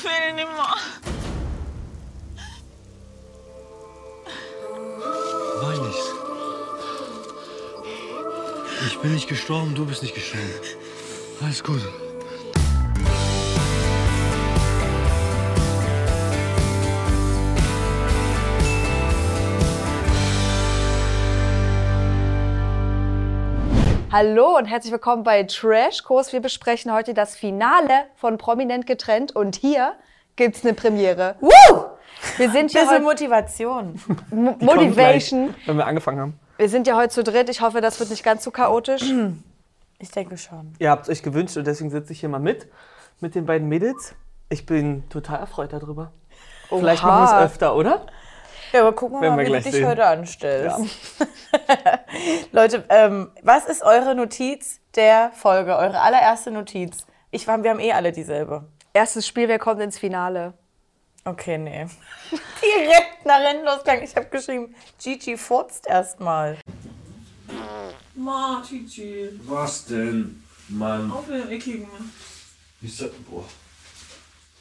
Ich will nicht mehr. Wein nicht. Ich bin nicht gestorben, du bist nicht gestorben. Alles gut. Hallo und herzlich willkommen bei Trash Kurs. Wir besprechen heute das Finale von Prominent getrennt und hier gibt's eine Premiere. Woo! Wir sind hier Bisschen heute Motivation. Mo- Motivation. Wenn wir angefangen haben. Wir sind ja heute zu dritt. Ich hoffe, das wird nicht ganz so chaotisch. Ich denke schon. Ihr habt es euch gewünscht und deswegen sitze ich hier mal mit, mit den beiden Mädels. Ich bin total erfreut darüber. Vielleicht machen wir es öfter, oder? Ja, aber gucken wir mal, wie du dich sehen. heute anstellst. Leute, ähm, was ist eure Notiz der Folge? Eure allererste Notiz? Ich, war- wir haben eh alle dieselbe. Erstes Spiel, wer kommt ins Finale? Okay, nee. Direkt nach losgegangen. Ich habe geschrieben, Gigi furzt erstmal. Ma, Gigi. Was denn, Mann? Auf den Eckigen. Ich sag, boah.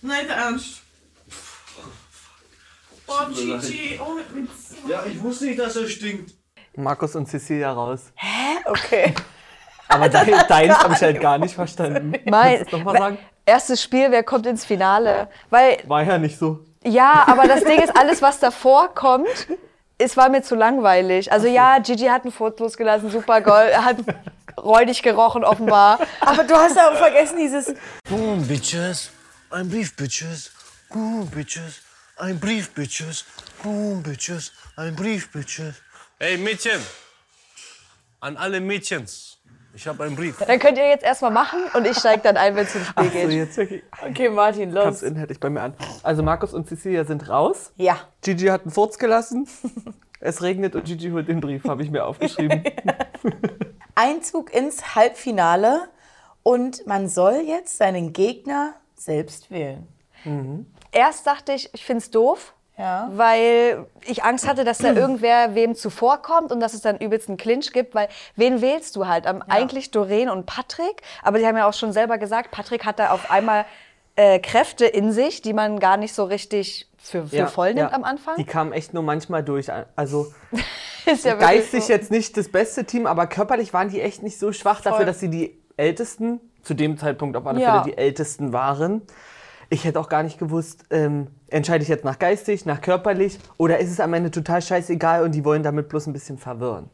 Nein, der Ernst. Boah, Gigi, ohne Witz. Ja, ich wusste nicht, dass er stinkt. Markus und Cecilia raus. Okay. Aber dein, deins habe ich halt gar nicht verstanden. Mein, Kannst du sagen? Erstes Spiel, wer kommt ins Finale? Weil, War ja nicht so. ja, aber das Ding ist, alles, was davor kommt, es war mir zu langweilig. Also ja, Gigi hat einen Furz losgelassen, super Gold, er hat räudig gerochen offenbar. Aber du hast aber vergessen dieses Boom, Bitches. Ein Brief, Bitches. Boom, Bitches. Ein Brief, Bitches. Boom, Bitches. Ein Brief, Bitches. Hey Mädchen, an alle Mädchens, ich habe einen Brief. Dann könnt ihr jetzt erstmal machen und ich steige dann ein, wenn es ins Spiel So, geht. jetzt wirklich. Okay, Martin, los. inhaltlich bei mir an. Also Markus und Cecilia sind raus. Ja. Gigi hat einen Furz gelassen. Es regnet und Gigi holt den Brief, habe ich mir aufgeschrieben. Einzug ins Halbfinale und man soll jetzt seinen Gegner selbst wählen. Erst dachte ich, ich finde es doof, Ja. weil ich Angst hatte, dass da irgendwer wem zuvorkommt und dass es dann übelst einen Clinch gibt, weil wen wählst du halt? Am, Eigentlich Doreen und Patrick, aber die haben ja auch schon selber gesagt, Patrick hat da auf einmal äh, Kräfte in sich, die man gar nicht so richtig für, für voll nimmt ja. am Anfang. Die kamen echt nur manchmal durch. Also ja geistig so. jetzt nicht das beste Team, aber körperlich waren die echt nicht so schwach dafür, dass sie die Ältesten, zu dem Zeitpunkt auf alle Ja. Fälle die Ältesten waren. Ich hätte auch gar nicht gewusst, ähm, entscheide ich jetzt nach geistig, nach körperlich oder ist es am Ende total scheißegal und die wollen damit bloß ein bisschen verwirren.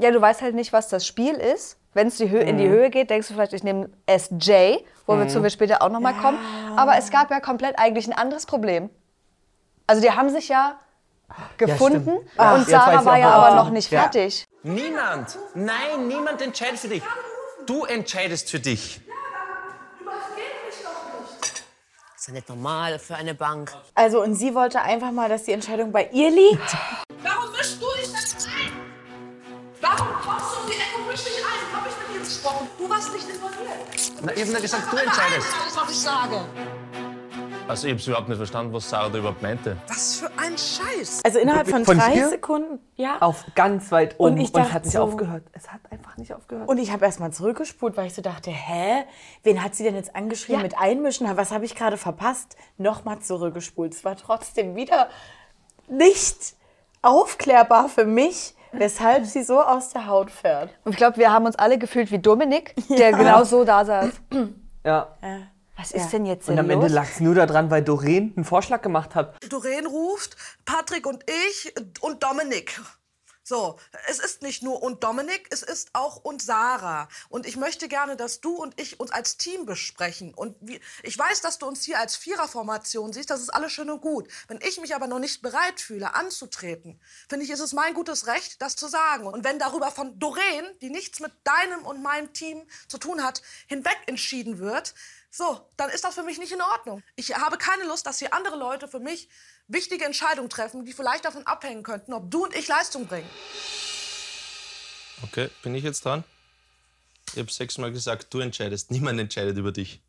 Ja, du weißt halt nicht, was das Spiel ist. Wenn es die Hö in die Höhe geht, denkst du vielleicht, ich nehme SJ, wo wir zu wir später auch nochmal kommen. Aber es gab ja komplett eigentlich ein anderes Problem. Also die haben sich ja gefunden und Ach, weiß Sarah war ja aber noch nicht Ja. fertig. Niemand, nein, niemand entscheidet für dich. Du entscheidest für dich. ist ja nicht normal für eine Bank. Also, und sie wollte einfach mal, dass die Entscheidung bei ihr liegt. Warum mischst du dich denn ein? Warum kommst du um die Ecke und mischst dich ein? Hab ich mit dir gesprochen? Du warst nicht involviert. Na, ich habe nur gesagt, du entscheidest. Alles, was ich sage. Also ich habe überhaupt nicht verstanden, was Sarah da überhaupt meinte. Was für ein Scheiß. Also innerhalb von, Von drei hier? Sekunden, ja. Auf ganz weit oben Und und, ich dachte hat nicht so- aufgehört. Es hat einfach nicht aufgehört. Und ich habe erst mal zurückgespult, weil ich so dachte, hä, wen hat sie denn jetzt angeschrieben Ja. mit einmischen? Was habe ich gerade verpasst? Nochmal zurückgespult. Es war trotzdem wieder nicht aufklärbar für mich, weshalb sie so aus der Haut fährt. Und ich glaube, wir haben uns alle gefühlt wie Dominik, der genau so da saß. ja. Was ist denn jetzt Und denn am Ende lag es nur daran, weil Doreen einen Vorschlag gemacht hat. Doreen ruft, Patrick und ich und Dominik. So, es ist nicht nur und Dominik, es ist auch und Sarah. Und ich möchte gerne, dass du und ich uns als Team besprechen. Und ich weiß, dass du uns hier als Viererformation siehst, das ist alles schön und gut. Wenn ich mich aber noch nicht bereit fühle, anzutreten, finde ich, ist es mein gutes Recht, das zu sagen. Und wenn darüber von Doreen, die nichts mit deinem und meinem Team zu tun hat, hinweg entschieden wird, so, dann ist das für mich nicht in Ordnung. Ich habe keine Lust, dass hier andere Leute für mich wichtige Entscheidungen treffen, die vielleicht davon abhängen könnten, ob du und ich Leistung bringen. Okay, bin ich jetzt dran? Ich habe sechsmal gesagt, du entscheidest. Niemand entscheidet über dich.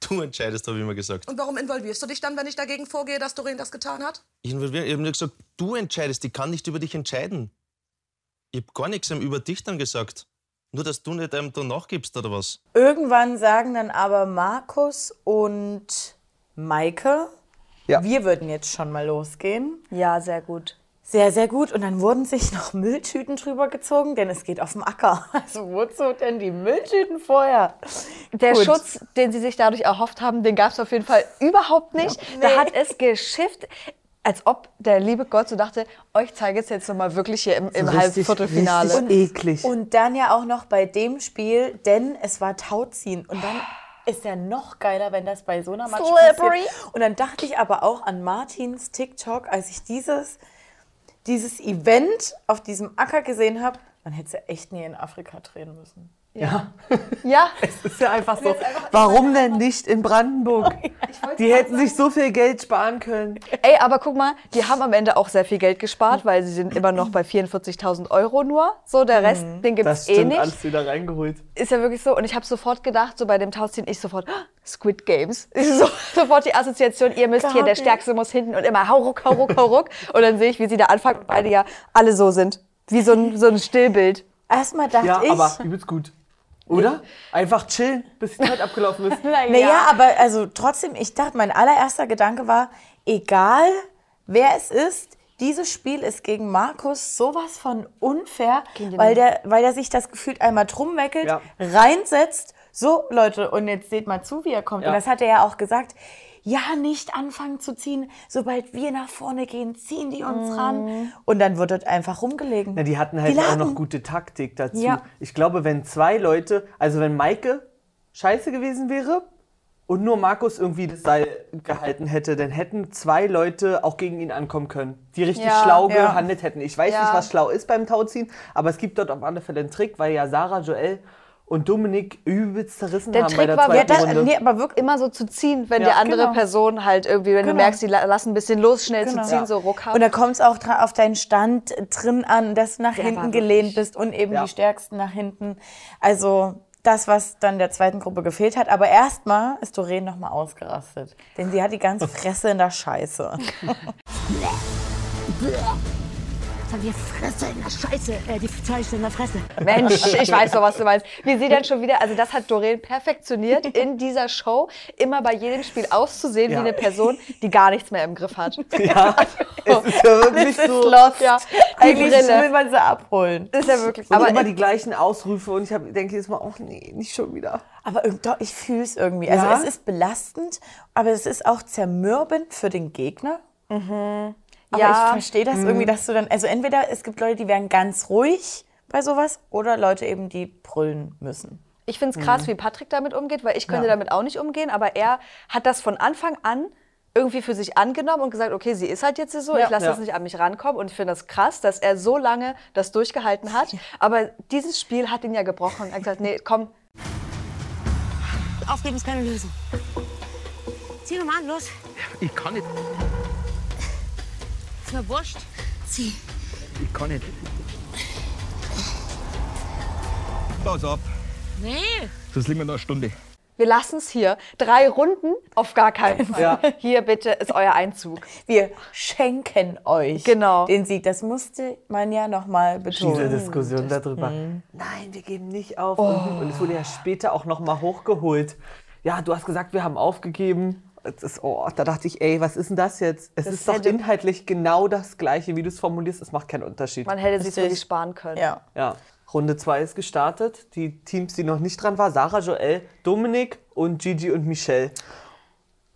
Du entscheidest, habe ich immer gesagt. Und warum involvierst du dich dann, wenn ich dagegen vorgehe, dass Doreen das getan hat? Ich ich habe nur gesagt, du entscheidest. Ich kann nicht über dich entscheiden. Ich habe gar nichts über dich dann gesagt. Nur, dass du nicht einem da nachgibst, oder was? Irgendwann sagen dann aber Markus und Maike, Ja. wir würden jetzt schon mal losgehen. Ja, sehr gut. Sehr, sehr gut. Und dann wurden sich noch Mülltüten drüber gezogen, denn es geht auf dem Acker. Also wozu denn die Mülltüten vorher? Der Gut. Schutz, den sie sich dadurch erhofft haben, den gab es auf jeden Fall überhaupt nicht. Da Nee. hat es geschifft, als ob der liebe Gott so dachte, euch zeige es jetzt nochmal wirklich hier im, im Richtig, Halbviertelfinale. richtig eklig. Und dann ja auch noch bei dem Spiel, denn es war Tauziehen. Und dann ist ja noch geiler, wenn das bei so einer Match Slippery. passiert. Und dann dachte ich aber auch an Martins TikTok, als ich dieses, dieses Event auf diesem Acker gesehen habe. Man hätte sie echt nie in Afrika drehen müssen. Ja, ja, es ist ja einfach so. Warum denn nicht in Brandenburg? Die hätten sich so viel Geld sparen können. ey, aber guck mal, die haben am Ende auch sehr viel Geld gespart, weil sie sind immer noch bei 44.000 Euro nur. So, der Rest, den gibt es eh stimmt, nicht. alles wieder reingeholt. Ist ja wirklich so. Und ich habe sofort gedacht, so bei dem Tauziehen, ich sofort, "Ah, Squid Games. Ich so, sofort die Assoziation, ihr müsst hier, der. Stärkste muss hinten und immer hau ruck, hau ruck, hau ruck. Und dann sehe ich, wie sie da anfangen, und beide ja alle so sind. Wie so ein, so ein Stillbild. Erstmal dachte Ja, ich. aber übelst gut. Oder? Einfach chillen, bis die Zeit abgelaufen ist. Naja, aber also trotzdem, ich dachte, mein allererster Gedanke war, egal wer es ist, dieses Spiel ist gegen Markus sowas von unfair, weil der, weil der sich das gefühlt einmal drum weckelt, Ja. reinsetzt. So, Leute, und jetzt seht mal zu, wie er kommt. Ja. Und das hat er ja auch gesagt. Ja, nicht anfangen zu ziehen. Sobald wir nach vorne gehen, ziehen die uns ran. Und dann wird dort einfach rumgelegen. Na, die hatten halt Die auch noch gute Taktik dazu. Ja. Ich glaube, wenn zwei Leute, also wenn Maike scheiße gewesen wäre und nur Markus irgendwie das Seil gehalten hätte, dann hätten zwei Leute auch gegen ihn ankommen können, die richtig Ja, schlau ja. gehandelt hätten. Ich weiß nicht, was schlau ist beim Tauziehen, aber es gibt dort auf alle Fälle einen Trick, weil ja Sarah, Joel und Dominik übelst zerrissen Der haben bei Trick der war, zweiten ja, das, Runde. nee, aber wirklich immer so zu ziehen, wenn Ja, die andere genau. Person halt irgendwie, wenn du Genau. merkst, die la- lassen ein bisschen los, schnell Genau. zu ziehen, Ja. so ruckhaft. Und da kommt es auch auf deinen Stand drin an, dass du nach war hinten gelehnt bist und eben Ja. die Stärksten nach hinten. Also das, was dann der zweiten Gruppe gefehlt hat. Aber erstmal ist Doreen nochmal ausgerastet. Denn sie hat die ganze Fresse in der Scheiße. Die Fresse in der Scheiße, äh, die Scheiße in der Fresse. Mensch, ich weiß doch, was du meinst. Wie sie dann schon wieder, also das hat Doreen perfektioniert in dieser Show, immer bei jedem Spiel auszusehen Ja. wie eine Person, die gar nichts mehr im Griff hat. Ja, es ist ja wirklich ist so. lost. Ja, Eigentlich Brille. will man sie abholen. Ist ja wirklich. Und Aber immer die gleichen Ausrufe und ich hab, denke jedes Mal, oh nee, nicht schon wieder. Aber doch, ich fühle es irgendwie. Also Ja? es ist belastend, aber es ist auch zermürbend für den Gegner. Aber Ja. ich verstehe das irgendwie, dass du dann, also entweder es gibt Leute, die werden ganz ruhig bei sowas oder Leute eben, die brüllen müssen. Ich finde es krass, wie Patrick damit umgeht, weil ich könnte damit auch nicht umgehen, aber er hat das von Anfang an irgendwie für sich angenommen und gesagt, okay, sie ist halt jetzt so, ich lasse Ja. das nicht an mich rankommen und ich finde das krass, dass er so lange das durchgehalten hat. Aber dieses Spiel hat ihn ja gebrochen. Er hat gesagt, nee, komm, Aufgeben ist keine Lösung. Zieh doch mal an, los. Ich kann nicht. Mir wurscht. Zieh. Ich kann nicht. Pass ab, Nee. sonst liegen wir noch eine Stunde. wir lassen es hier. Drei Runden auf gar keinen Fall. Ja. Hier bitte ist euer Einzug. Wir schenken euch Genau. den Sieg. Das musste man ja nochmal Diese betonen. Diskussion darüber. Nein, wir geben nicht auf. Und es wurde ja später auch noch mal hochgeholt. Ja, du hast gesagt, wir haben aufgegeben. Das ist, oh, da dachte ich, ey, was ist denn das jetzt? Es ist doch inhaltlich genau das Gleiche, wie du es formulierst. Es macht keinen Unterschied. Man hätte sich wirklich sparen können. Ja. Ja. Runde 2 ist gestartet. Die Teams, die noch nicht dran waren, Sarah, Joel, Dominik und Gigi und Michelle.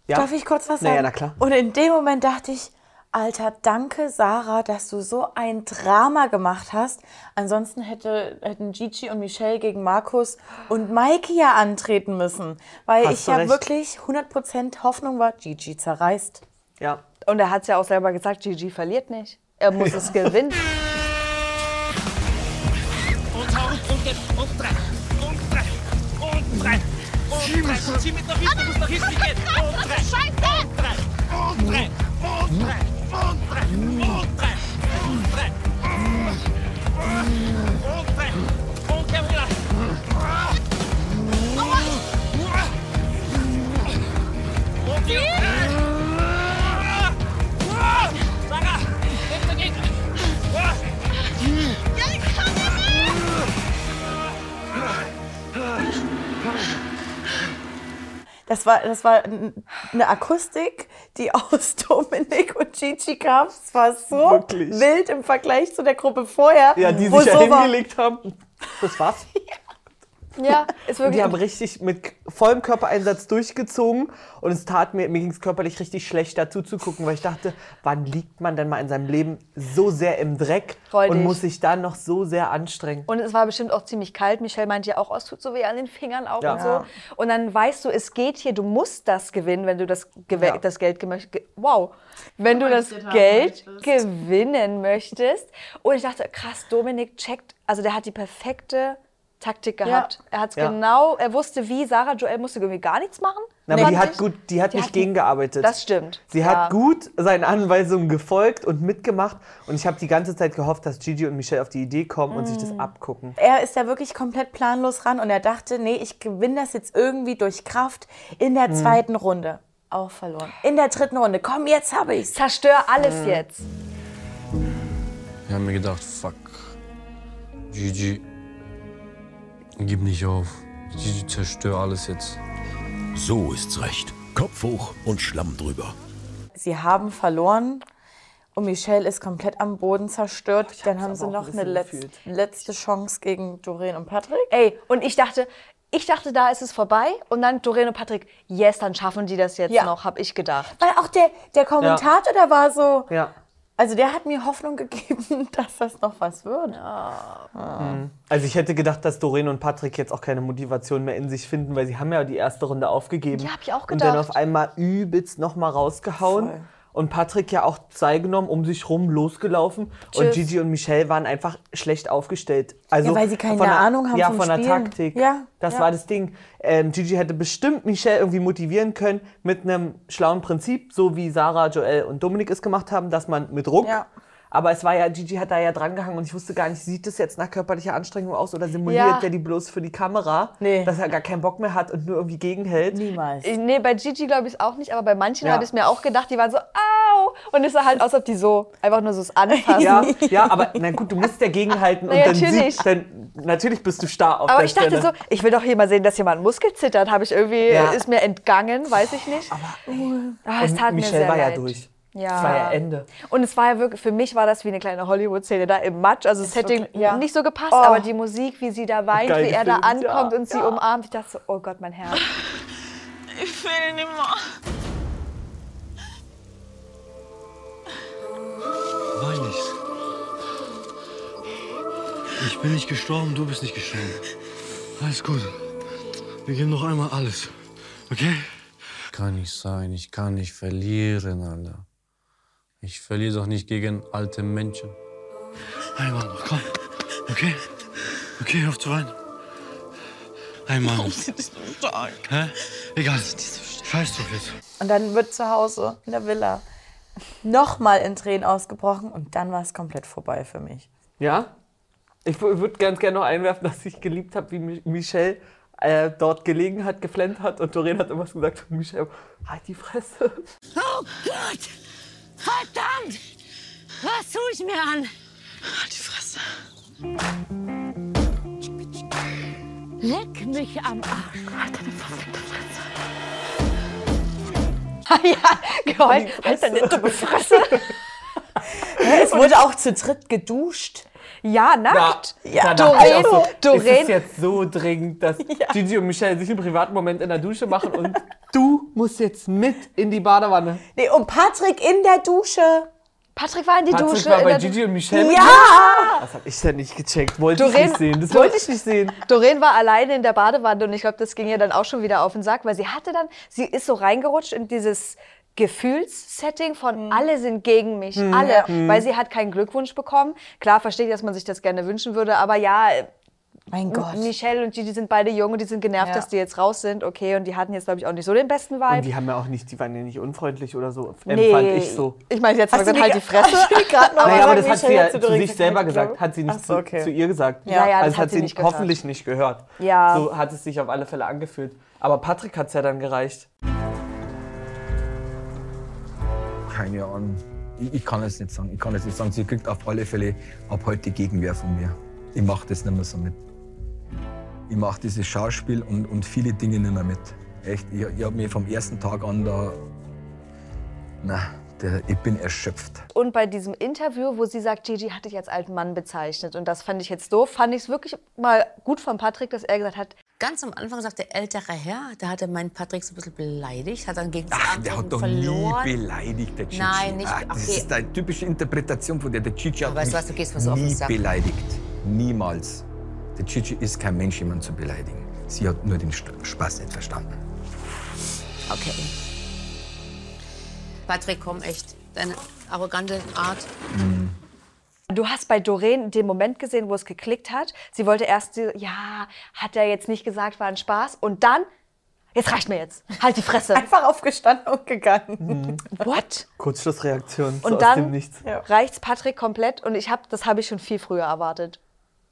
Ja. Darf ich kurz was sagen? Naja, na klar. Und in dem Moment dachte ich, Alter, danke Sarah, dass du so ein Drama gemacht hast. Ansonsten hätte, hätten Gigi und Michelle gegen Markus und Maike ja antreten müssen. Weil Hast ich ja recht. wirklich 100% Hoffnung war, Gigi zerreißt. Ja. Und er hat es ja auch selber gesagt, Gigi verliert nicht. Er muss es gewinnen. Und hau und jetzt und drei. Und drei. Und drei. Und drei. Zieh mit nach hinten, du musst nach hinten gehen. Und drei. Scheiße! Das war, das war eine Akustik, die aus Dominik und Gigi kam. Es war so Wirklich? wild im Vergleich zu der Gruppe vorher. Ja, die wo sich ja so war- hingelegt haben. Das war's. Ja, ist Und wirklich. die haben richtig mit vollem Körpereinsatz durchgezogen und es tat mir, mir ging es körperlich richtig schlecht dazu zu gucken, weil ich dachte, wann liegt man denn mal in seinem Leben so sehr im Dreck Freu und dich. muss sich dann noch so sehr anstrengen. Und es war bestimmt auch ziemlich kalt. Michelle meinte ja auch, oh, es tut so weh an den Fingern auch Ja. und so. Und dann weißt du, es geht hier, du musst das gewinnen, wenn du das, gew Ja. das Geld ge wow, wenn du das Geld gewinnen möchtest. Und ich dachte, krass, Dominik checkt, also der hat die perfekte Taktik gehabt. Er hat es Ja. genau, er wusste wie, Sarah Joel musste irgendwie gar nichts machen. Na, aber die hat ich. gut, die hat Die nicht hat- gegengearbeitet. Das stimmt. Sie Ja. hat gut seinen Anweisungen gefolgt und mitgemacht und ich habe die ganze Zeit gehofft, dass Gigi und Michelle auf die Idee kommen und sich Mm. das abgucken. Er ist da wirklich komplett planlos ran und er dachte, nee, ich gewinne das jetzt irgendwie durch Kraft in der zweiten Runde. Auch verloren. In der dritten Runde. Komm, jetzt habe ich's. Zerstör alles jetzt. Ich habe mir gedacht, fuck. Gigi, gib nicht auf. Gigi, zerstör alles jetzt. So ist's recht. Kopf hoch und Schlamm drüber. Sie haben verloren und Michelle ist komplett am Boden zerstört. Dann haben sie auch ein noch eine letzte, gefühlt. letzte Chance gegen Doreen und Patrick. Ey, und ich dachte, ich dachte, da ist es vorbei. Und dann Doreen und Patrick, yes, dann schaffen die das jetzt Ja. noch, hab ich gedacht. Weil auch der, der Kommentator, der war so, Ja. Also der hat mir Hoffnung gegeben, dass das noch was wird. Also ich hätte gedacht, dass Doreen und Patrick jetzt auch keine Motivation mehr in sich finden, weil sie haben ja die erste Runde aufgegeben. Ja, hab ich auch Und dann gedacht. auf einmal übelst nochmal rausgehauen. Voll. Und Patrick ja auch Zeit genommen, um sich rum losgelaufen. Und Tschüss. Gigi und Michelle waren einfach schlecht aufgestellt. Also Ja, weil sie keine von der- Ahnung haben Ja, vom von der Spielen. Taktik. Ja, Das ja. war das Ding. Ähm, Gigi hätte bestimmt Michelle irgendwie motivieren können mit einem schlauen Prinzip, so wie Sarah, Joel und Dominik es gemacht haben, dass man mit Druck. Ja. Aber es war ja, Gigi hat da ja drangehangen und ich wusste gar nicht, sieht das jetzt nach körperlicher Anstrengung aus oder simuliert Ja. der die bloß für die Kamera, Nee. dass er gar keinen Bock mehr hat und nur irgendwie gegenhält. Niemals. Ich- Nee, bei Gigi glaube ich es auch nicht, aber bei manchen Ja. habe ich es mir auch gedacht, die waren so, au! Und es sah halt aus, als ob die so einfach nur so es anfassen. Ja, ja, aber na gut, du musst ja gegenhalten und ja, dann, natürlich. sieht, dann natürlich bist du starr auf Aber der ich dachte Stelle. so, ich will doch hier mal sehen, dass jemand Muskel zittert. Habe ich irgendwie, Ja. ist mir entgangen, weiß ich nicht. Ah, es und tat mir Michelle sehr war ja leid. durch. Ja. Es war ja Ende. Und es war ja wirklich, für mich war das wie eine kleine Hollywood-Szene da im Matsch. Also es hätte ja. nicht so gepasst, Oh. aber die Musik, wie sie da weint, Geil wie er da gefilmt, ankommt ja, und sie ja. umarmt. Ich dachte so, oh Gott, mein Herz. Ich will nicht mehr. Wein nicht. Ich bin nicht gestorben, du bist nicht gestorben. Alles gut. Wir geben noch einmal alles. Okay? Kann nicht sein, ich kann nicht verlieren, Alter. Ich verliere doch nicht gegen alte Menschen. Einmal noch, komm. Okay? Okay, hör auf zu weinen. Einmal noch. Sie ist so stark. Hä? Egal. Scheiß drauf jetzt. Und dann wird zu Hause in der Villa nochmal in Tränen ausgebrochen und dann war es komplett vorbei für mich. Ja? Ich würde ganz gerne noch einwerfen, dass ich geliebt habe, wie Mi- Michelle äh, dort gelegen hat, geflennt hat und Doreen hat irgendwas gesagt und Michelle, halt die Fresse. Oh Gott! Verdammt! Was tue ich mir an? Halt die Fresse. Leck mich am Arsch. Halt deine verfickte ja, geheult. Halt deine dumme Fresse. Es wurde auch zu dritt geduscht. Ja, nackt. Ja, ich Doreen, so, ist Doreen. es jetzt so dringend, dass Gigi und Michelle sich im privaten Moment in der Dusche machen und du musst jetzt mit in die Badewanne. Nee, und Patrick in der Dusche. Patrick war in die Patrick Dusche. war in bei Gigi und Michelle. Ja! Das hab ich ja nicht gecheckt. Wollte ich Doreen- nicht sehen. Das wollte ich nicht sehen. Doreen war alleine in der Badewanne und ich glaube, das ging ihr dann auch schon wieder auf den Sack, weil sie hatte dann, sie ist so reingerutscht in dieses Gefühlssetting von alle sind gegen mich, alle, weil sie hat keinen Glückwunsch bekommen. Klar verstehe ich, dass man sich das gerne wünschen würde, aber ja, Mein Gott. Michelle und Gigi sind beide jung und die sind genervt, Ja. dass die jetzt raus sind, okay, und die hatten jetzt glaube ich auch nicht so den besten Und Vibe. die haben ja auch nicht, die waren ja nicht unfreundlich oder so. Nee. Empfand ich so. Ich meine, jetzt du wir halt die die- Fresse. Die Naja, aber das gesagt, hat sie Michelle ja zu zu sich gesagt, selber gesagt. Hat sie nicht so, zu, okay. zu ihr gesagt. Ja, ja, das also hat hat sie nicht hoffentlich nicht gehört. Ja. So hat es sich auf alle Fälle angefühlt. Aber Patrick hat es ja dann gereicht. Keine Ahnung. Ich, ich kann es nicht sagen. Ich kann es nicht sagen. Sie kriegt auf alle Fälle ab heute Gegenwehr von mir. Ich mache das nicht mehr so mit. Ich mache dieses Schauspiel und, und viele Dinge nicht mehr mit. Echt, ich, ich habe mich vom ersten Tag an da. Na, der, ich bin erschöpft. Und bei diesem Interview, wo sie sagt, Gigi hat dich als alten Mann bezeichnet und das fand ich jetzt doof, fand ich es wirklich mal gut von Patrick, dass er gesagt hat, Ganz am Anfang sagt der ältere Herr, da hat er meinen Patrick so ein bisschen beleidigt, hat dann gegen das Ach, der hat doch verloren. nie beleidigt, der Gigi. Nein, nicht- Ach, das okay. ist eine typische Interpretation von der. Der Gigi hat weißt du mich was, du gehst was nie beleidigt. Niemals. Der Gigi ist kein Mensch, jemanden zu beleidigen. Sie hat nur den Spaß nicht verstanden. Okay. Patrick, komm echt. Deine arrogante Art. Du hast bei Doreen den Moment gesehen, wo es geklickt hat. Sie wollte erst, so, ja, hat er jetzt nicht gesagt, war ein Spaß. Und dann, jetzt reicht mir jetzt. Halt die Fresse. Einfach aufgestanden und gegangen. What? Kurzschlussreaktion. so Und dem dann reicht's Patrick komplett. Und ich hab, das habe ich schon viel früher erwartet.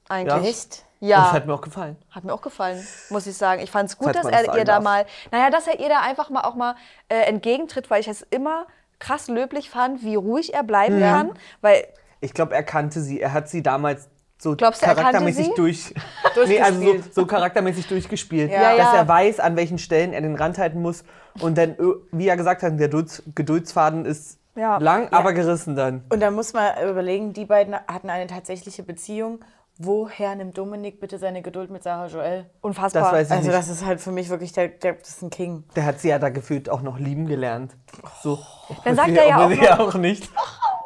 Eigentlich. Ja? Echt? Ja. Und das hat mir auch gefallen. Hat mir auch gefallen, muss ich sagen. Ich fand es gut, Falls dass er ihr da darf. mal, naja, dass er ihr da einfach mal auch mal äh, entgegentritt, weil ich es immer krass löblich fand, wie ruhig er bleiben Ja. kann. Weil Ich glaube, er kannte sie. Er hat sie damals so Glaubst er charaktermäßig durch, nee, also so, so charaktermäßig durchgespielt, Ja, dass ja. er weiß, an welchen Stellen er den Rand halten muss. Und dann, wie er gesagt hat, der Dulds- Geduldsfaden ist Ja. lang, aber gerissen dann. Und da muss man überlegen, die beiden hatten eine tatsächliche Beziehung. Woher nimmt Dominik bitte seine Geduld mit Sarah Joel? Unfassbar. Das weiß ich also nicht. das ist halt für mich wirklich, der, der, das ist ein King. Der hat sie ja da gefühlt auch noch lieben gelernt. So. Dann sagt er ja sie- auch ja auch nicht.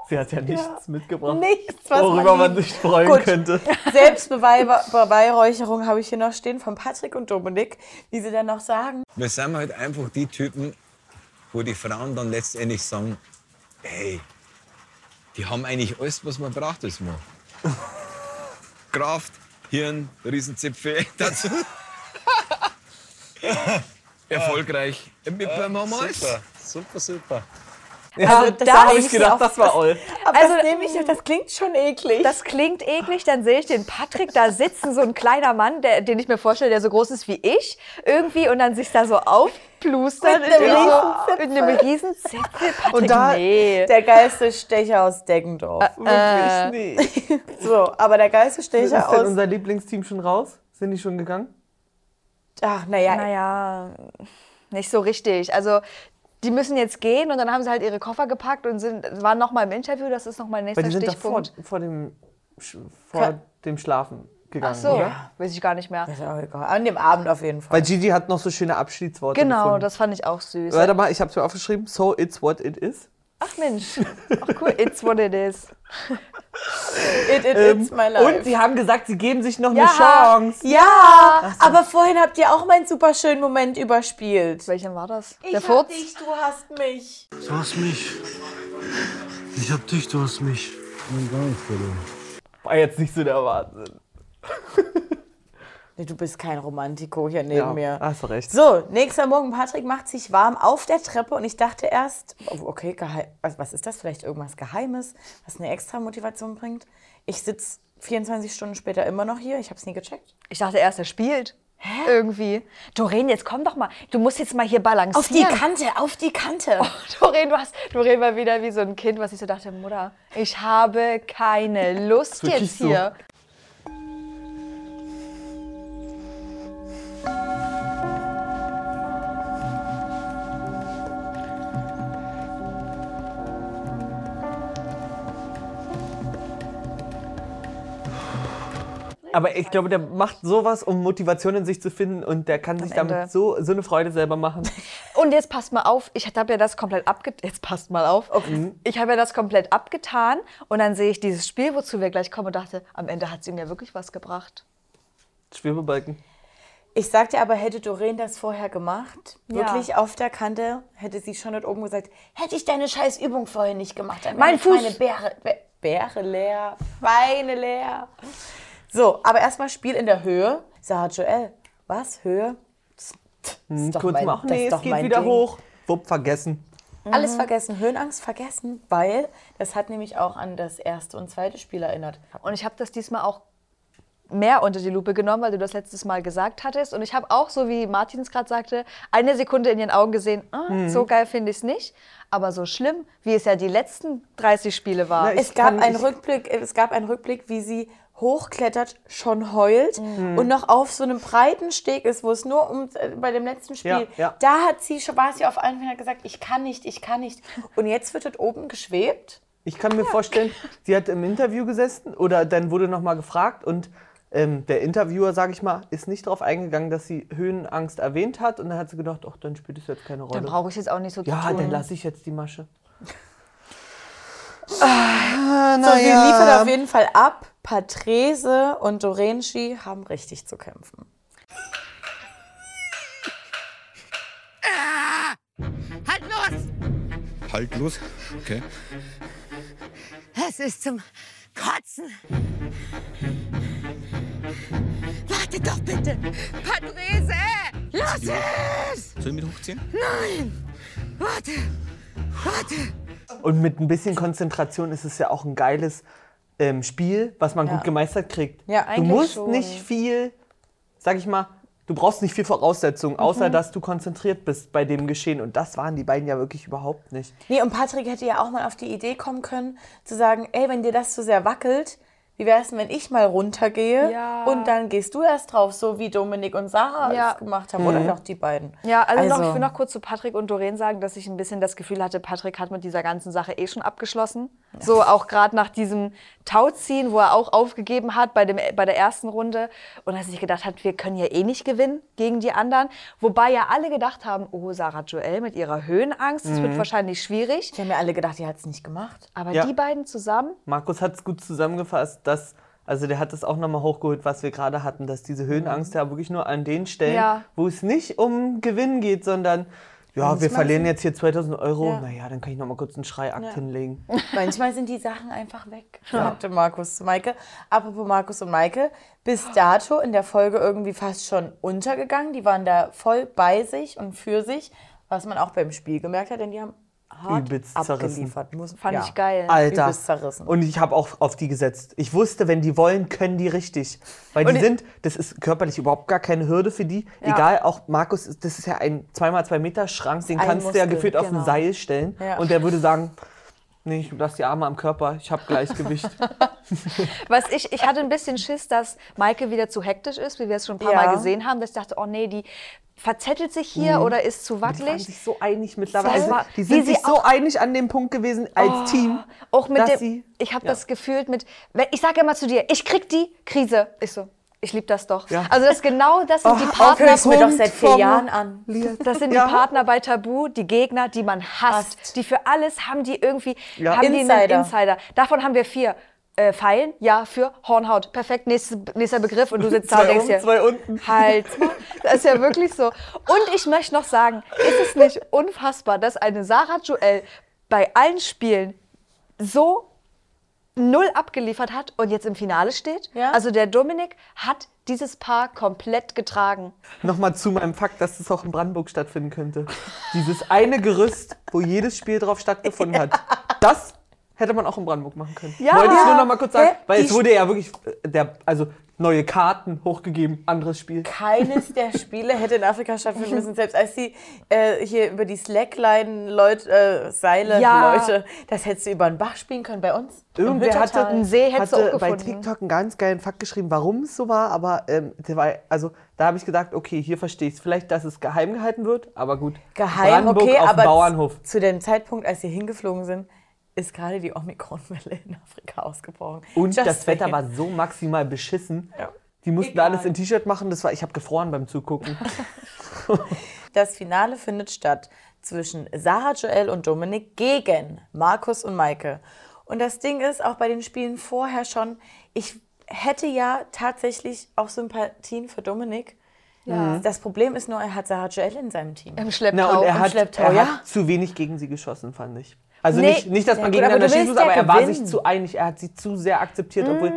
Sie hat ja nichts mitgebracht, Nichts, was worüber man liebt. sich freuen Gut. könnte. Selbstbeweihräucherung habe ich hier noch stehen von Patrick und Dominik, wie sie dann noch sagen. Wir sind halt einfach die Typen, wo die Frauen dann letztendlich sagen, hey, die haben eigentlich alles, was man braucht als Mann. Kraft, Hirn, Riesenzipfel, dazu. Erfolgreich. Wir haben alles. Super, super, super. Ja, Also das da habe hab ich gedacht, das war Oll. Aber Also, das nehme ich, das klingt schon eklig. das klingt eklig, dann sehe ich den Patrick da sitzen, so ein kleiner Mann, der, den ich mir vorstelle, der so groß ist wie ich, irgendwie, und dann sich da so aufplustern. Mit einem so, mit einem Riesenzipfel. Patrick, Und da- nee. der geilste Stecher aus Deggendorf. Äh, Wirklich nicht. So, aber der geilste Ist Stecher denn aus. unser Lieblingsteam schon raus? Sind die schon gegangen? Ach, naja. naja, nicht so richtig. Also, die müssen jetzt gehen und dann haben sie halt ihre Koffer gepackt und sind, waren noch mal im Interview. Das ist noch mal nächster Weil die sind davor Stichpunkt. vor dem, Sch- vor Ka- dem Schlafen gegangen, Ach so, oder? weiß ich gar nicht mehr. Ist auch egal. An dem Abend auf jeden Fall. Weil Gigi hat noch so schöne Abschiedsworte Genau, gefunden. das fand ich auch süß. Warte mal, ich habe es mir aufgeschrieben. So it's what it is. Ach Mensch, ach cool, it's what it is. It, it, Ähm, it's my life. und sie haben gesagt, sie geben sich noch Ja. eine Chance. ja, aber vorhin habt ihr auch meinen super schönen Moment überspielt. Welcher war das? Ich Der hab Furz? dich, du hast mich. Du hast mich. Ich hab dich, du hast mich. War jetzt nicht so der Wahnsinn. Nee, Du bist kein Romantiko hier neben Ja, mir. hast du recht. So, nächster Morgen, Patrick macht sich warm auf der Treppe und ich dachte erst, oh, okay, geheim, was, was ist das? Vielleicht irgendwas Geheimes, was eine extra Motivation bringt. Ich sitze 24 Stunden später immer noch hier, ich habe es nie gecheckt. Ich dachte erst, er spielt. Irgendwie. Doreen, jetzt komm doch mal. Du musst jetzt mal hier balancieren. Auf die Kante, auf die Kante. Doreen, du hast, Doreen war wieder wie so ein Kind, was ich so dachte, Mutter, ich habe keine Lust jetzt so. Aber ich glaube, der macht sowas, um Motivation in sich zu finden und der kann sich Ende. damit so, so eine Freude selber machen. Und jetzt passt mal auf, ich habe ja das komplett abgetan. Jetzt passt mal auf. Ich habe ja das komplett abgetan und dann sehe ich dieses Spiel, wozu wir gleich kommen und dachte, am Ende hat es ihm ja wirklich was gebracht. Schwebebalken. Ich sagte aber, hätte Doreen das vorher gemacht, Ja. wirklich auf der Kante, hätte sie schon dort oben gesagt, hätte ich deine scheiß Übung vorher nicht gemacht, dann Mein wäre Fuß- meine Beere, Be- Beere leer, Beine leer. So, aber erstmal Spiel in der Höhe. Sarah Joel, was? Höhe? Das, Hm, ist doch kurz mein- ach das nee, ist es doch geht mein wieder Ding. hoch. Wupp, vergessen. Alles vergessen, Höhenangst vergessen, weil das hat nämlich auch an das erste und zweite Spiel erinnert. Und ich habe das diesmal auch mehr unter die Lupe genommen, weil du das letztes Mal gesagt hattest. Und ich habe auch, so wie Martin es gerade sagte, eine Sekunde in ihren Augen gesehen, ah, Mhm. so geil finde ich es nicht. Aber so schlimm, wie es ja die letzten 30 Spiele war. Na, ich Es gab, kann- einen ich- Rückblick, es gab einen Rückblick, wie sie hochklettert, schon heult Mhm. und noch auf so einem breiten Steg ist, wo es nur um äh, bei dem letzten Spiel, Ja, ja. da hat sie schon war sie auf allen Fingern gesagt, ich kann nicht, ich kann nicht. Und jetzt wird dort oben geschwebt. Ich kann mir vorstellen, sie hat im Interview gesessen oder dann wurde noch mal gefragt und ähm, der Interviewer, sage ich mal, ist nicht darauf eingegangen, dass sie Höhenangst erwähnt hat und dann hat sie gedacht, ach, dann spielt es jetzt keine Rolle. Dann brauche ich jetzt auch nicht so ja, zu tun. dann lasse ich jetzt die Masche. so, sie liefert auf jeden Fall ab. Patrese und Dorenci haben richtig zu kämpfen. Halt los! Halt los. Okay. Es ist zum Kotzen. Warte doch bitte! Patrese! Lass es! Soll ich mit hochziehen? Nein! Warte! Warte! Und mit ein bisschen Konzentration ist es ja auch ein geiles ähm, Spiel, was man Ja. gut gemeistert kriegt. Ja, du musst schon. nicht viel, sag ich mal, du brauchst nicht viel Voraussetzungen, außer Mhm. dass du konzentriert bist bei dem Geschehen. Und das waren die beiden ja wirklich überhaupt nicht. Nee, und Patrick hätte ja auch mal auf die Idee kommen können, zu sagen, ey, wenn dir das zu sehr wackelt, wie wäre es denn, wenn ich mal runtergehe Ja. und dann gehst du erst drauf, so wie Dominik und Sarah Ja. es gemacht haben. Oder Mhm. noch die beiden. Ja, also, noch, Also- ich will noch kurz zu Patrick und Doreen sagen, dass ich ein bisschen das Gefühl hatte, Patrick hat mit dieser ganzen Sache eh schon abgeschlossen. So auch gerade nach diesem Tauziehen, wo er auch aufgegeben hat bei, dem, bei der ersten Runde. Und dass sich gedacht hat, wir können ja eh nicht gewinnen gegen die anderen. Wobei ja alle gedacht haben, oh, Sarah Joel mit ihrer Höhenangst, das wird Mhm. wahrscheinlich schwierig. Die haben ja alle gedacht, die hat es nicht gemacht. Aber Ja. die beiden zusammen, Markus hat es gut zusammengefasst, dass, also der hat es auch nochmal hochgeholt, was wir gerade hatten, dass diese Höhenangst ja wirklich nur an den Stellen, Ja. wo es nicht um Gewinn geht, sondern ja, wir Manchmal verlieren sind- jetzt hier 2000 Euro, Ja. naja, dann kann ich nochmal kurz einen Schreiakt Ja. hinlegen. Manchmal sind die Sachen einfach weg, sagte Markus zu Maike. Apropos Markus und Maike, bis dato in der Folge irgendwie fast schon untergegangen. Die waren da voll bei sich und für sich, was man auch beim Spiel gemerkt hat, denn die haben hart Übelst zerrissen. abgeliefert. Muss, Fand ja. ich geil. Alter. Übelst zerrissen. Und ich habe auch auf die gesetzt. Ich wusste, wenn die wollen, können die richtig. Weil Und die sind, das ist körperlich überhaupt gar keine Hürde für die. Ja. Egal, auch Markus, das ist ja ein 2x2 Meter Schrank, den Ein kannst du ja Muskel, gefühlt auf ein genau. Seil stellen. Ja. Und der würde sagen, nee, ich lass die Arme am Körper, ich habe Gleichgewicht. Was ich, ich hatte ein bisschen Schiss, dass Maike wieder zu hektisch ist, wie wir es schon ein paar Ja. Mal gesehen haben. Dass ich dachte, oh nee, die verzettelt sich hier Mhm. oder ist zu die waren wackelig. sich so einig mittlerweile. Das war- die sind sich so einig an dem Punkt gewesen als Oh, Team. Auch mit dem, sie- ich habe Ja. das gefühlt mit, ich sage immer zu dir, ich krieg die Krise. Ich so, ich liebe das doch. Ja. Also das genau, das sind Oh, die Partner. hör's mir doch seit vier Jahren an. Das sind Ja. die Partner bei Tabu, die Gegner, die man hasst. Die für alles haben die irgendwie, Ja. haben die Insider. einen Insider. Davon haben wir vier. Äh, Pfeilen, ja, für Hornhaut. Perfekt, nächstes, nächster Begriff. Und du sitzt da und denkst dir, zwei unten. Halt, das ist ja wirklich so. Und ich möchte noch sagen, ist es nicht unfassbar, dass eine Sarah Joel bei allen Spielen so null abgeliefert hat und jetzt im Finale steht? Ja. Also der Dominik hat dieses Paar komplett getragen. Nochmal zu meinem Fakt, dass es auch in Brandenburg stattfinden könnte. Dieses eine Gerüst, wo jedes Spiel drauf stattgefunden hat. Das hätte man auch in Brandenburg machen können. Ja. Wollte ich nur noch mal kurz sagen, Hä? weil Die es wurde ja wirklich äh, der, also neue Karten hochgegeben, anderes Spiel. Keines der Spiele hätte in Afrika stattfinden müssen, selbst als sie äh, hier über die Slackline Leute, äh, Seile, Ja. Leute, das hättest du über einen Bach spielen können bei uns. Im Irgendwer hatte, Hüttertal. Einen See hättest du hatte auch bei gefunden. TikTok einen ganz geilen Fakt geschrieben, warum es so war, aber ähm, der war, also da habe ich gedacht, okay, hier verstehe ich es. Vielleicht, dass es geheim gehalten wird, aber gut. Geheim, Brandenburg okay, auf dem aber Bauernhof. zu dem Zeitpunkt, als sie hingeflogen sind, ist gerade die Omikron-Welle in Afrika ausgebrochen. Und Just das Wetter war so maximal beschissen. Ja. Die mussten Egal. alles in T-Shirt machen. Das war, ich habe gefroren beim Zugucken. Das Finale findet statt zwischen Sarah Joel und Dominik gegen Markus und Maike. Und das Ding ist, auch bei den Spielen vorher schon, ich hätte ja tatsächlich auch Sympathien für Dominik. Ja. Das Problem ist nur, er hat Sarah Joel in seinem Team. Im Schlepptau. Na, und er im hat, Schlepptau, er ja. hat zu wenig gegen sie geschossen, fand ich. Also Nee. nicht, nicht, dass Ja, man aber gegeneinander muss, aber ja er war gewinnen. sich zu einig. Er hat sie zu sehr akzeptiert, obwohl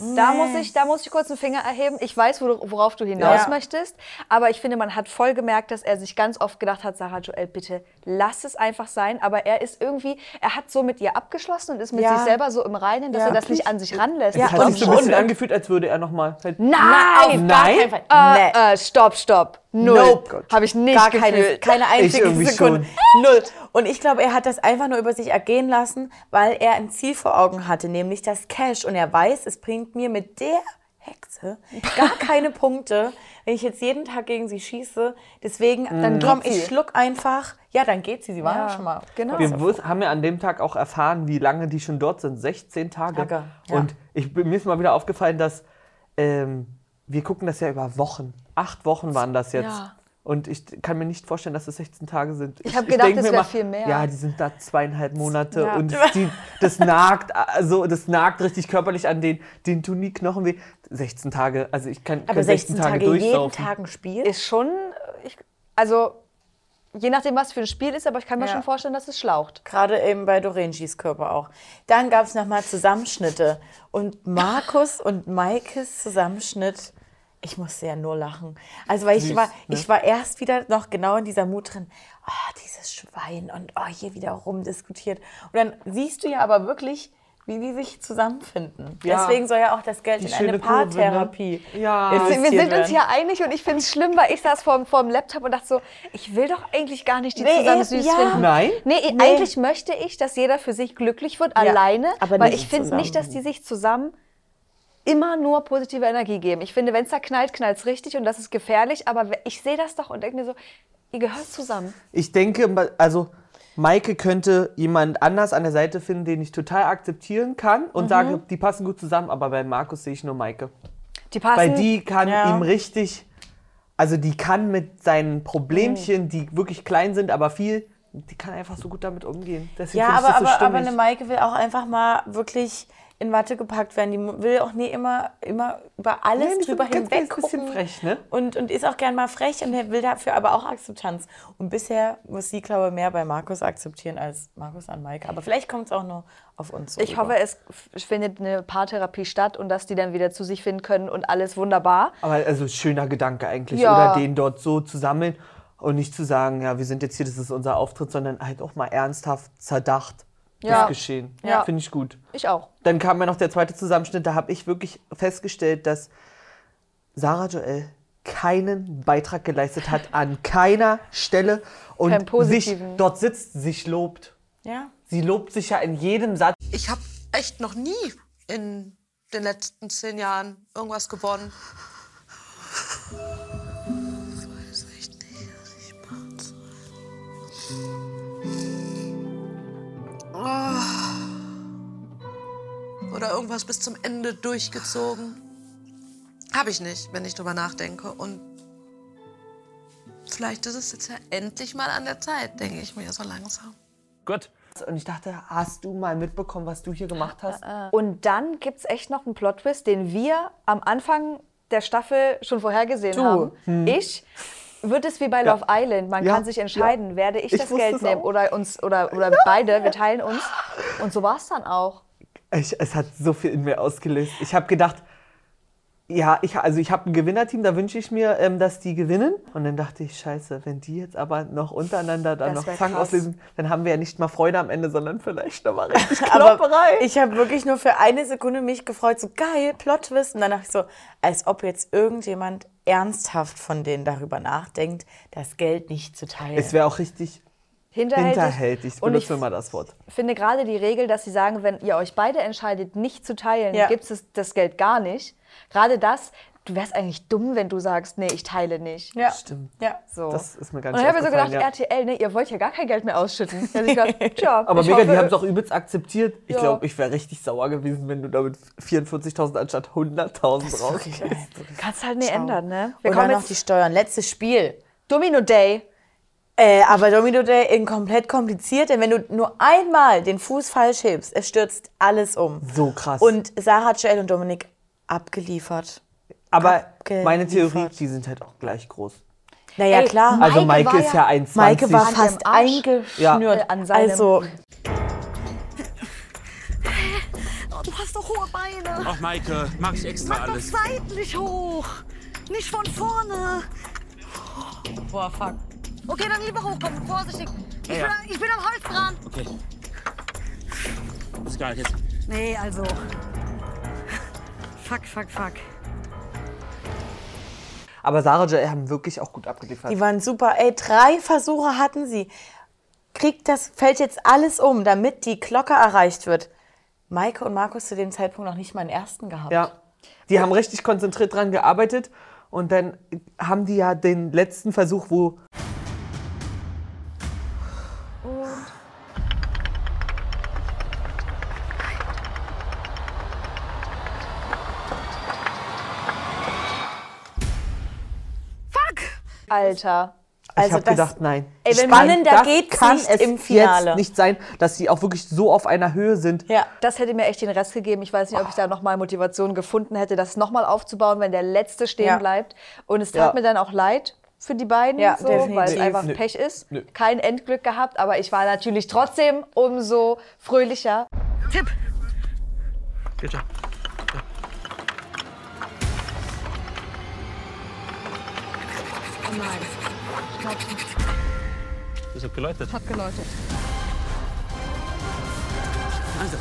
nichts. Da muss, ich, da muss ich kurz einen Finger erheben. Ich weiß, worauf du hinaus Ja. möchtest. Aber ich finde, man hat voll gemerkt, dass er sich ganz oft gedacht hat, Sarah Joel, bitte lass es einfach sein. Aber er ist irgendwie, er hat so mit ihr abgeschlossen und ist mit Ja. sich selber so im Reinen, dass Ja. er das nicht an sich ranlässt. Es Und hat sich so ein bisschen schon- angefühlt, als würde er nochmal. Nein! gar Nein? keinen Fall. Äh, Nee. äh, stopp, stopp. Null. Nope. Habe ich nicht Gar keine, gefühlt. keine einzige Sekunde. Null. Und ich glaube, er hat das einfach nur über sich ergehen lassen, weil er ein Ziel vor Augen hatte, nämlich das Cash. Und er weiß, es bringt mir mit der Hexe gar keine Punkte, wenn ich jetzt jeden Tag gegen sie schieße. Deswegen, dann Mhm. komm, ich schluck einfach. Ja, dann geht sie. Sie war ja, schon mal. genau. Wir haben ja an dem Tag auch erfahren, wie lange die schon dort sind. 16 Tage. Tage, ja. Und ich, bin- mir ist mal wieder aufgefallen, dass ähm, wir gucken das ja über Wochen. Acht Wochen waren das jetzt. Ja. Und ich kann mir nicht vorstellen, dass es 16 Tage sind. Ich hab gedacht, denk es mir wär mal, viel mehr. Ja, die sind da zweieinhalb Monate Ja. und die, das nagt, also das nagt richtig körperlich an den, den tun die Knochen weh. 16 Tage, also ich kann, Aber kann 16 Tage, jeden durchsaufen. Tag ein Spiel? Ist schon, ich, also je nachdem, was für ein Spiel ist, aber ich kann mir Ja. schon vorstellen, dass es schlaucht. Gerade eben bei Dorenjis Körper auch. Dann gab es nochmal Zusammenschnitte. Und Markus und Maikes Zusammenschnitt, ich musste ja nur lachen. Also, weil ich Süß, war, ne? ich war erst wieder noch genau in dieser Mut drin. Oh, dieses Schwein und oh, hier wieder rumdiskutiert. Und dann siehst du ja aber wirklich, wie die sich zusammenfinden. Ja. Deswegen soll ja auch das Geld Die in eine ne? Paartherapie Ja. Wir sind uns hier einig und ich finde es schlimm, weil ich saß vor, vor dem Laptop und dachte so, ich will doch eigentlich gar nicht die Nee, zusammen süß ja. finden. Nein? Nee, Nee. eigentlich möchte ich, dass jeder für sich glücklich wird, alleine, aber weil ich finde nicht, dass die sich zusammen immer nur positive Energie geben. Ich finde, wenn es da knallt, knallt es richtig und das ist gefährlich, aber ich sehe das doch und denke mir so, ihr gehört zusammen. Ich denke, also Maike könnte jemand anders an der Seite finden, den ich total akzeptieren kann und Mhm. sage, die passen gut zusammen, aber bei Markus sehe ich nur Maike. Die passen. Weil die kann Ja. ihm richtig, also die kann mit seinen Problemchen, die wirklich klein sind, aber viel, die kann einfach so gut damit umgehen. Deswegen Ja, ich aber, das so aber, aber eine Maike will auch einfach mal wirklich in Watte gepackt werden. Die will auch nie immer, immer über alles Nee, die drüber hinweg ganz bisschen gucken. frech, ne? Und, und ist auch gern mal frech und er will dafür aber auch Akzeptanz. Und bisher muss sie, glaube ich, mehr bei Markus akzeptieren als Markus an Maike. Aber vielleicht kommt es auch nur auf uns so Ich rüber. hoffe, es findet eine Paartherapie statt und dass die dann wieder zu sich finden können und alles wunderbar. Aber also schöner Gedanke eigentlich. Ja. Oder den dort so zu sammeln und nicht zu sagen, ja, wir sind jetzt hier, das ist unser Auftritt, sondern halt auch mal ernsthaft zerdacht Ja. das Geschehen. Ja. Finde ich gut. Ich auch. Dann kam ja noch der zweite Zusammenschnitt, da habe ich wirklich festgestellt, dass Sarah Joel keinen Beitrag geleistet hat an keiner Stelle und sich dort sitzt, sich lobt. Ja. Sie lobt sich ja in jedem Satz. Ich habe echt noch nie in den letzten zehn Jahren irgendwas gewonnen. Oh. Oder irgendwas bis zum Ende durchgezogen. Habe ich nicht, wenn ich drüber nachdenke. Und vielleicht ist es jetzt ja endlich mal an der Zeit, denke ich mir so langsam. Gut. Und ich dachte, hast du mal mitbekommen, was du hier gemacht hast? Und dann gibt es echt noch einen Plot-Twist, den wir am Anfang der Staffel schon vorhergesehen Du. haben. Hm. Ich wird es wie bei Ja. Love Island. Man Ja. kann sich entscheiden, werde ich, Ich das Geld nehmen oder uns oder, oder beide. Wir teilen uns. Und so war es dann auch. Ich, es hat so viel in mir ausgelöst. Ich habe gedacht, ja, ich, also ich habe ein Gewinnerteam, da wünsche ich mir, ähm, dass die gewinnen. Und dann dachte ich, scheiße, wenn die jetzt aber noch untereinander dann Das noch Zangen krass. auslesen, dann haben wir ja nicht mal Freude am Ende, sondern vielleicht noch mal richtig Aber Klopperei. ich habe wirklich nur für eine Sekunde mich gefreut, so geil, Plot-Twist. Und dann dachte ich so, als ob jetzt irgendjemand ernsthaft von denen darüber nachdenkt, das Geld nicht zu teilen. Es wäre auch richtig Hinterhältig. hinterhältig. Ich wir mal das Wort. finde gerade die Regel, dass sie sagen, wenn ihr euch beide entscheidet, nicht zu teilen, Ja. gibt es das Geld gar nicht. Gerade das, du wärst eigentlich dumm, wenn du sagst, nee, ich teile nicht. ja. Stimmt. Ja. So. Das ist mir gar Und dann habe ich so gedacht, ja. RTL, ne, ihr wollt ja gar kein Geld mehr ausschütten. Hab ich gedacht, tja, Aber ich mega, die hoffe- haben es auch übelst akzeptiert. Ich Ja. glaube, ich wäre richtig sauer gewesen, wenn du damit 44.000 anstatt 100.000 raus. Kannst halt nicht ändern, ne? Wir Und kommen dann noch die Steuern. Letztes Spiel. Domino Day. Äh, aber Domino Day in komplett kompliziert, denn wenn du nur einmal den Fuß falsch hebst, es stürzt alles um. So krass. Und Sarah, Joel und Dominik abgeliefert. Aber abgeliefert. meine Theorie, die sind halt auch gleich groß. Naja, Ey, klar. Also Maike ist ja- ja 1,20. Maike war fast eingeschnürt. Ja. An seinem- also, Oh, du hast doch hohe Beine. Ach, Maike, mach ich extra Mach doch alles. seitlich hoch. Nicht von vorne. boah, fuck. Okay, dann lieber hochkommen. Vorsichtig. Ich, Ja, ja. Bin, ich bin am Hals dran. Okay. Ist geil jetzt. Nee, also. Fuck, fuck, fuck. Aber Sarah und Joel haben wirklich auch gut abgeliefert. Die waren super. Ey, drei Versuche hatten sie. Kriegt das, fällt jetzt alles um, damit die Glocke erreicht wird. Maike und Markus zu dem Zeitpunkt noch nicht mal einen ersten gehabt. Ja. Die haben richtig konzentriert dran gearbeitet. Und dann haben die ja den letzten Versuch, wo Alter. ich Also habe das- gedacht, nein. Ey, wenn Spannender das geht's kann nicht es im Finale. jetzt nicht sein, dass sie auch wirklich so auf einer Höhe sind. Ja. Das hätte mir echt den Rest gegeben. Ich weiß nicht, ob ich da nochmal Motivation gefunden hätte, das nochmal aufzubauen, wenn der Letzte stehen Ja. bleibt. Und es tat Ja. mir dann auch leid für die beiden, Ja, so, weil es einfach Nö. Pech ist. Nö. Kein Endglück gehabt, aber ich war natürlich trotzdem umso fröhlicher. Tipp. Bitte. Oh nein. Ich glaube, Das hat geläutet. es hat geläutet. Also,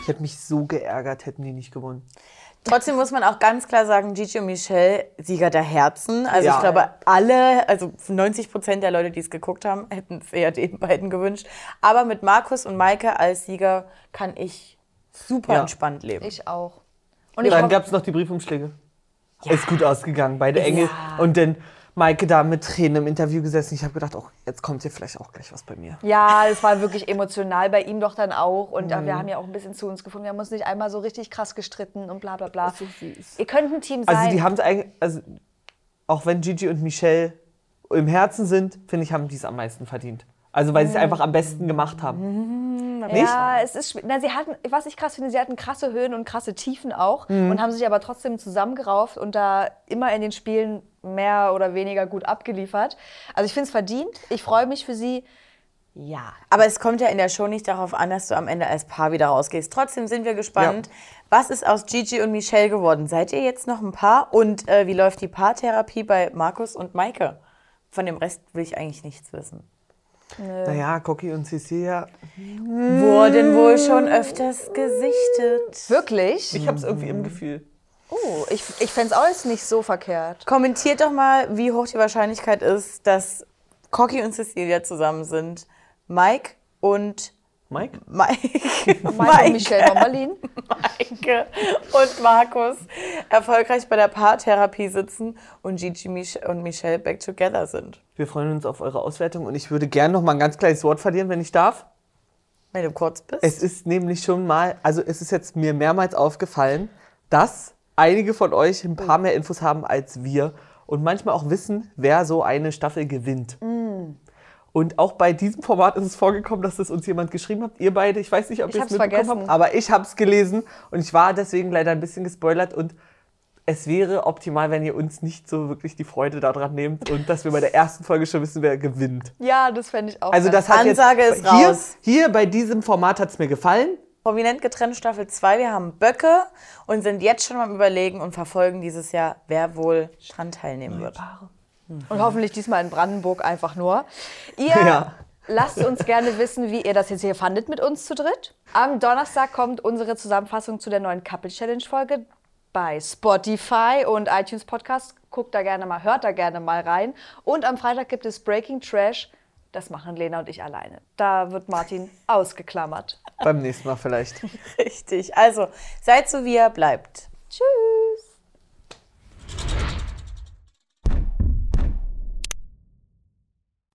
Ich hätte mich so geärgert, hätten die nicht gewonnen. Trotzdem muss man auch ganz klar sagen, Gigi und Michelle, Sieger der Herzen. Also Ja. ich glaube, alle, also 90 Prozent der Leute, die es geguckt haben, hätten es eher den beiden gewünscht. Aber mit Markus und Maike als Sieger kann ich super Ja. entspannt leben. Ich auch. Und dann gab es noch die Briefumschläge. Ist gut ausgegangen, beide Engel. Und dann Maike da mit Tränen im Interview gesessen. Ich habe gedacht, oh, jetzt kommt hier vielleicht auch gleich was bei mir. Ja, es war wirklich emotional bei ihm doch dann auch. Und äh, Mhm. wir haben ja auch ein bisschen zu uns gefunden. Wir haben uns nicht einmal so richtig krass gestritten und bla bla bla. so süß. Ihr könnt ein Team sein. Also die haben es eigentlich, also auch wenn Gigi und Michelle im Herzen sind, finde ich, haben die es am meisten verdient. Also weil sie es einfach am besten gemacht haben. Nicht? Ja, es ist na, sie hatten, was ich krass finde, sie hatten krasse Höhen und krasse Tiefen auch Mhm. und haben sich aber trotzdem zusammengerauft und da immer in den Spielen mehr oder weniger gut abgeliefert. Also ich finde es verdient. Ich freue mich für sie. Ja. Aber es kommt ja in der Show nicht darauf an, dass du am Ende als Paar wieder rausgehst. Trotzdem sind wir gespannt. Was ist aus Gigi und Michelle geworden? Seid ihr jetzt noch ein Paar? Und äh, wie läuft die Paartherapie bei Markus und Maike? Von dem Rest will ich eigentlich nichts wissen. Naja, Cocky und Cecilia. Wurden wohl schon öfters gesichtet. Wirklich? Ich habe es irgendwie im Gefühl. Oh, ich, ich fände es auch jetzt nicht so verkehrt. Kommentiert doch mal, wie hoch die Wahrscheinlichkeit ist, dass Cocky und Cecilia zusammen sind. Mike und Mike? Mike. Mike und Michelle Bomberlin. Maike und Markus erfolgreich bei der Paartherapie sitzen und Gigi Mich und Michelle back together sind. Wir freuen uns auf eure Auswertung und ich würde gerne noch mal ein ganz kleines Wort verlieren, wenn ich darf. Wenn du kurz bist. Es ist nämlich schon mal, also es ist jetzt mir mehrmals aufgefallen, dass einige von euch ein paar mehr Infos haben als wir und manchmal auch wissen, wer so eine Staffel gewinnt. Und auch bei diesem Format ist es vorgekommen, dass es uns jemand geschrieben hat. Ihr beide, ich weiß nicht, ob ihr es mitbekommen habt, aber ich habe es gelesen und ich war deswegen leider ein bisschen gespoilert und es wäre optimal, wenn ihr uns nicht so wirklich die Freude daran nehmt und dass wir bei der ersten Folge schon wissen, wer gewinnt. Ja, das fände ich auch. Also das hat Ansage jetzt, ist hier, raus. hier bei diesem Format hat es mir gefallen. Prominent getrennt Staffel 2. Wir haben Böcke und sind jetzt schon am Überlegen und verfolgen dieses Jahr, wer wohl dran teilnehmen wird. Und hoffentlich diesmal in Brandenburg einfach nur. Ihr Ja. lasst uns gerne wissen, wie ihr das jetzt hier fandet mit uns zu dritt. Am Donnerstag kommt unsere Zusammenfassung zu der neuen Couple Challenge Folge bei Spotify und iTunes Podcast. Guckt da gerne mal, hört da gerne mal rein. Und am Freitag gibt es Breaking Trash. Das machen Lena und ich alleine. Da wird Martin ausgeklammert. Beim nächsten Mal vielleicht. Richtig. Also, seid so wie ihr bleibt. Tschüss.